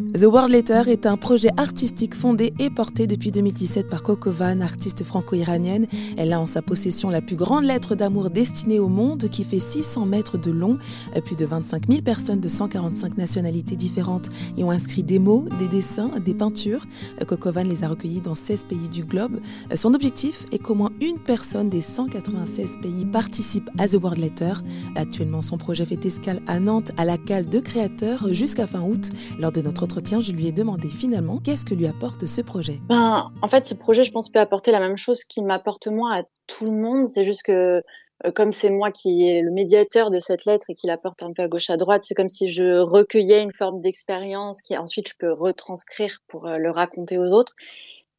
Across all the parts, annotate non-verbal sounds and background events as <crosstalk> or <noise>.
The World Letter est un projet artistique fondé et porté depuis 2017 par Coco Van, artiste franco-iranienne. Elle a en sa possession la plus grande lettre d'amour destinée au monde qui fait 600 mètres de long. Plus de 25 000 personnes de 145 nationalités différentes y ont inscrit des mots, des dessins, des peintures. Coco Van les a recueillis dans 16 pays du globe. Son objectif est qu'au moins une personne des 196 pays participe à The World Letter. Actuellement, son projet fait escale à Nantes à la cale de créateurs jusqu'à fin août. Lors de notre je lui ai demandé finalement qu'est-ce que lui apporte ce projet. Ben, en fait, ce projet, je pense, peut apporter la même chose qu'il m'apporte moi à tout le monde. C'est juste que euh, comme c'est moi qui est le médiateur de cette lettre et qui la porte un peu à gauche à droite, c'est comme si je recueillais une forme d'expérience qui ensuite je peux retranscrire pour euh, le raconter aux autres.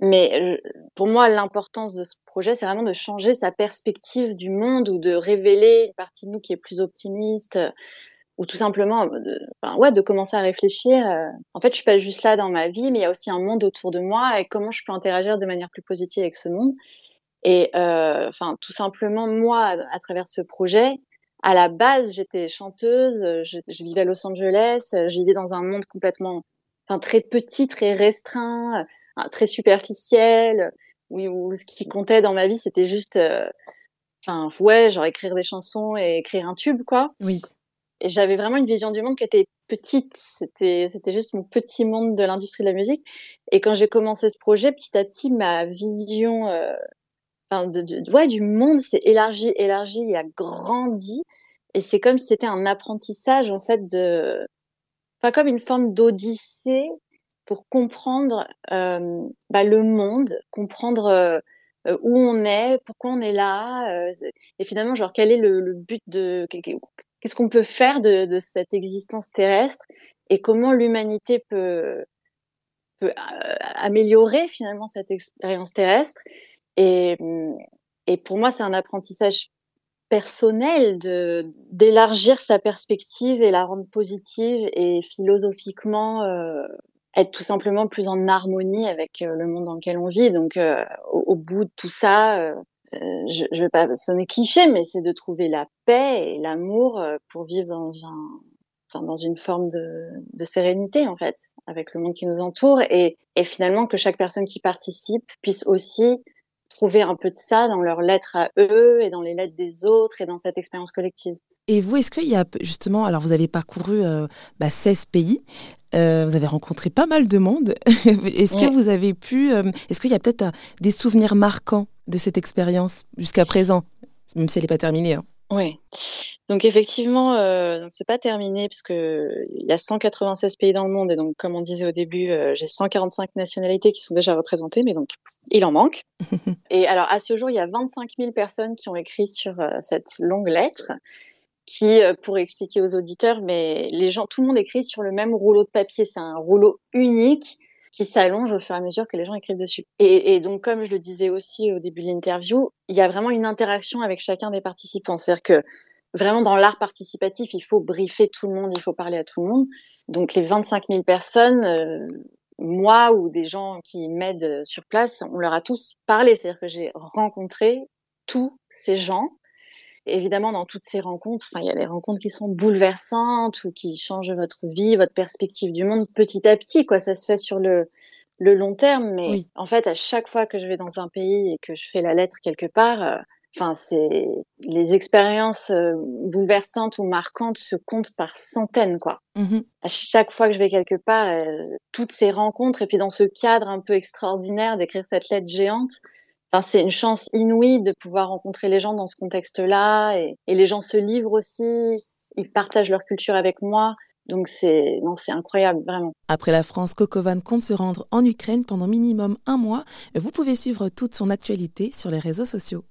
Mais euh, pour moi, l'importance de ce projet, c'est vraiment de changer sa perspective du monde ou de révéler une partie de nous qui est plus optimiste, ou tout simplement de, ouais, de commencer à réfléchir. Euh, en fait, je suis pas juste là dans ma vie, mais il y a aussi un monde autour de moi et comment je peux interagir de manière plus positive avec ce monde. Et euh, enfin, tout simplement, moi, à, travers ce projet, à la base, j'étais chanteuse, je, vivais à Los Angeles, je vivais dans un monde complètement, enfin, très petit, très restreint, euh, très superficiel, oui, où ce qui comptait dans ma vie, c'était juste, euh, ouais, genre écrire des chansons et écrire un tube, quoi. Oui j'avais vraiment une vision du monde qui était petite. C'était, c'était juste mon petit monde de l'industrie de la musique. Et quand j'ai commencé ce projet, petit à petit, ma vision, euh, enfin, de, de, ouais, du monde s'est élargie, élargie et a grandi. Et c'est comme si c'était un apprentissage, en fait, de, enfin, comme une forme d'odyssée pour comprendre euh, bah, le monde, comprendre euh, où on est, pourquoi on est là, euh, et finalement, genre, quel est le, le but de, qu'est-ce qu'on peut faire de, de, cette existence terrestre et comment l'humanité peut, peut euh, améliorer finalement cette expérience terrestre? Et, et pour moi, c'est un apprentissage personnel de d'élargir sa perspective et la rendre positive et philosophiquement euh, être tout simplement plus en harmonie avec euh, le monde dans lequel on vit. Donc, euh, au, bout de tout ça, euh, je, je vais pas sonner cliché, mais c'est de trouver la paix et l'amour euh, pour vivre dans un, enfin, dans une forme de, de, sérénité en fait, avec le monde qui nous entoure, et, et finalement que chaque personne qui participe puisse aussi trouver un peu de ça dans leurs lettres à eux et dans les lettres des autres et dans cette expérience collective. Et vous, est-ce qu'il y a justement, alors vous avez parcouru euh, bah, 16 pays, euh, vous avez rencontré pas mal de monde. <laughs> est-ce que vous avez pu, euh, est-ce qu'il y a peut-être des souvenirs marquants de cette expérience jusqu'à présent, même si elle n'est pas terminée hein Oui. Donc effectivement, euh, c'est pas terminé parce que il y a 196 pays dans le monde et donc comme on disait au début, euh, j'ai 145 nationalités qui sont déjà représentées, mais donc il en manque. <laughs> et alors à ce jour, il y a 25 000 personnes qui ont écrit sur euh, cette longue lettre qui, euh, pour expliquer aux auditeurs, mais les gens, tout le monde écrit sur le même rouleau de papier. C'est un rouleau unique qui s'allonge au fur et à mesure que les gens écrivent dessus. Et, donc, comme je le disais aussi au début de l'interview, il y a vraiment une interaction avec chacun des participants. C'est-à-dire que vraiment dans l'art participatif, il faut briefer tout le monde, il faut parler à tout le monde. Donc, les 25 000 personnes, euh, moi ou des gens qui m'aident sur place, on leur a tous parlé. C'est-à-dire que j'ai rencontré tous ces gens évidemment, dans toutes ces rencontres, enfin, il y a des rencontres qui sont bouleversantes ou qui changent votre vie, votre perspective du monde petit à petit, quoi. Ça se fait sur le, le long terme, mais oui. en fait, à chaque fois que je vais dans un pays et que je fais la lettre quelque part, euh, enfin, c'est les expériences euh, bouleversantes ou marquantes se comptent par centaines, quoi. Mmh à chaque fois que je vais quelque part, euh, toutes ces rencontres et puis dans ce cadre un peu extraordinaire d'écrire cette lettre géante, Enfin, c'est une chance inouïe de pouvoir rencontrer les gens dans ce contexte-là et, les gens se livrent aussi, ils partagent leur culture avec moi. Donc c'est non, c'est incroyable vraiment. Après la France, Cocovan compte se rendre en Ukraine pendant minimum un mois. Vous pouvez suivre toute son actualité sur les réseaux sociaux.